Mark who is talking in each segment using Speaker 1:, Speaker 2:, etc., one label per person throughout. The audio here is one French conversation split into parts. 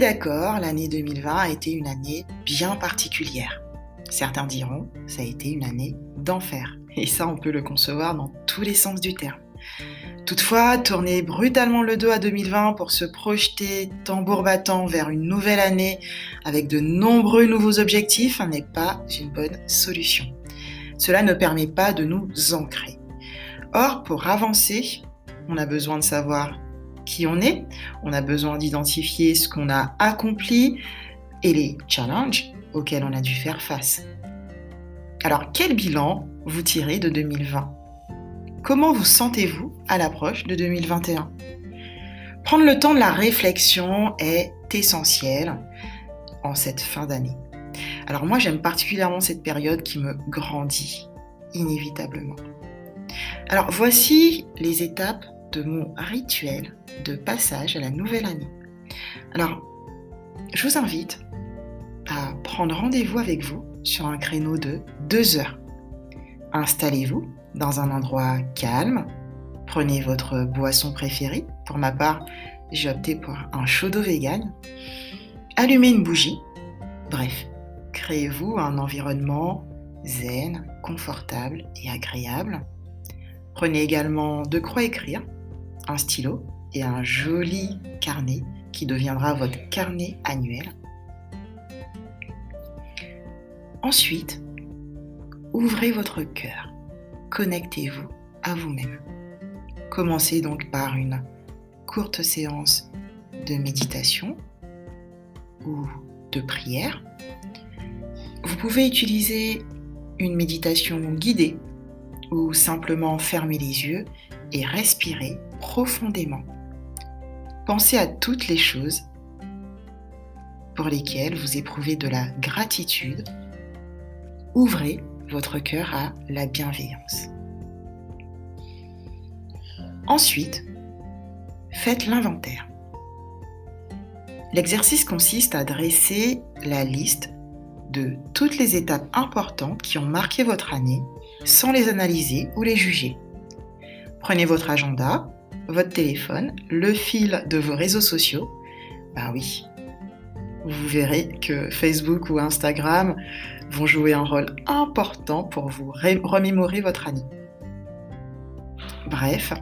Speaker 1: d'accord, l'année 2020 a été une année bien particulière. Certains diront, ça a été une année d'enfer. Et ça, on peut le concevoir dans tous les sens du terme. Toutefois, tourner brutalement le dos à 2020 pour se projeter tambour battant vers une nouvelle année avec de nombreux nouveaux objectifs n'est pas une bonne solution. Cela ne permet pas de nous ancrer. Or, pour avancer, on a besoin de savoir qui on est, on a besoin d'identifier ce qu'on a accompli et les challenges auxquels on a dû faire face. Alors, quel bilan vous tirez de 2020 Comment vous sentez-vous à l'approche de 2021 Prendre le temps de la réflexion est essentiel en cette fin d'année. Alors moi j'aime particulièrement cette période qui me grandit inévitablement. Alors voici les étapes de mon rituel de passage à la nouvelle année. Alors je vous invite à prendre rendez-vous avec vous sur un créneau de deux heures. Installez-vous dans un endroit calme. Prenez votre boisson préférée. Pour ma part, j'ai opté pour un chaud d'eau vegan. Allumez une bougie. Bref, créez-vous un environnement zen, confortable et agréable. Prenez également de quoi écrire, un stylo et un joli carnet qui deviendra votre carnet annuel. Ensuite, ouvrez votre cœur connectez-vous à vous-même. Commencez donc par une courte séance de méditation ou de prière. Vous pouvez utiliser une méditation guidée ou simplement fermer les yeux et respirer profondément. Pensez à toutes les choses pour lesquelles vous éprouvez de la gratitude. Ouvrez votre cœur à la bienveillance. Ensuite, faites l'inventaire. L'exercice consiste à dresser la liste de toutes les étapes importantes qui ont marqué votre année sans les analyser ou les juger. Prenez votre agenda, votre téléphone, le fil de vos réseaux sociaux. Ben oui, vous verrez que Facebook ou Instagram vont jouer un rôle important pour vous remémorer votre année. Bref,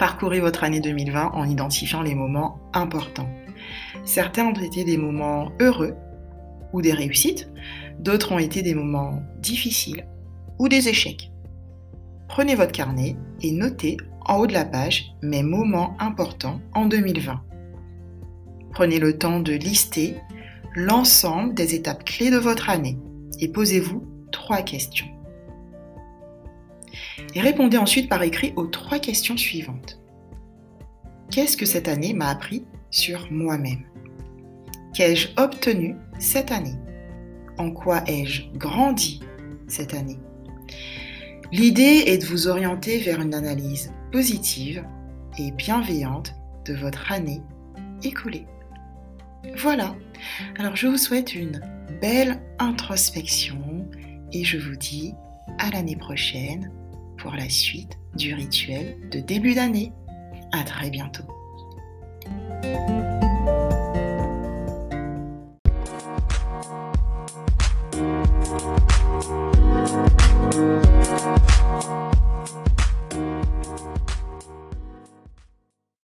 Speaker 1: parcourez votre année 2020 en identifiant les moments importants. Certains ont été des moments heureux ou des réussites, d'autres ont été des moments difficiles ou des échecs. Prenez votre carnet et notez en haut de la page mes moments importants en 2020. Prenez le temps de lister l'ensemble des étapes clés de votre année et posez-vous trois questions. Et répondez ensuite par écrit aux trois questions suivantes. Qu'est-ce que cette année m'a appris sur moi-même? Qu'ai-je obtenu cette année? En quoi ai-je grandi cette année? L'idée est de vous orienter vers une analyse positive et bienveillante de votre année écoulée. Voilà, alors je vous souhaite une belle introspection et je vous dis à l'année prochaine pour la suite du rituel de début d'année. À très bientôt.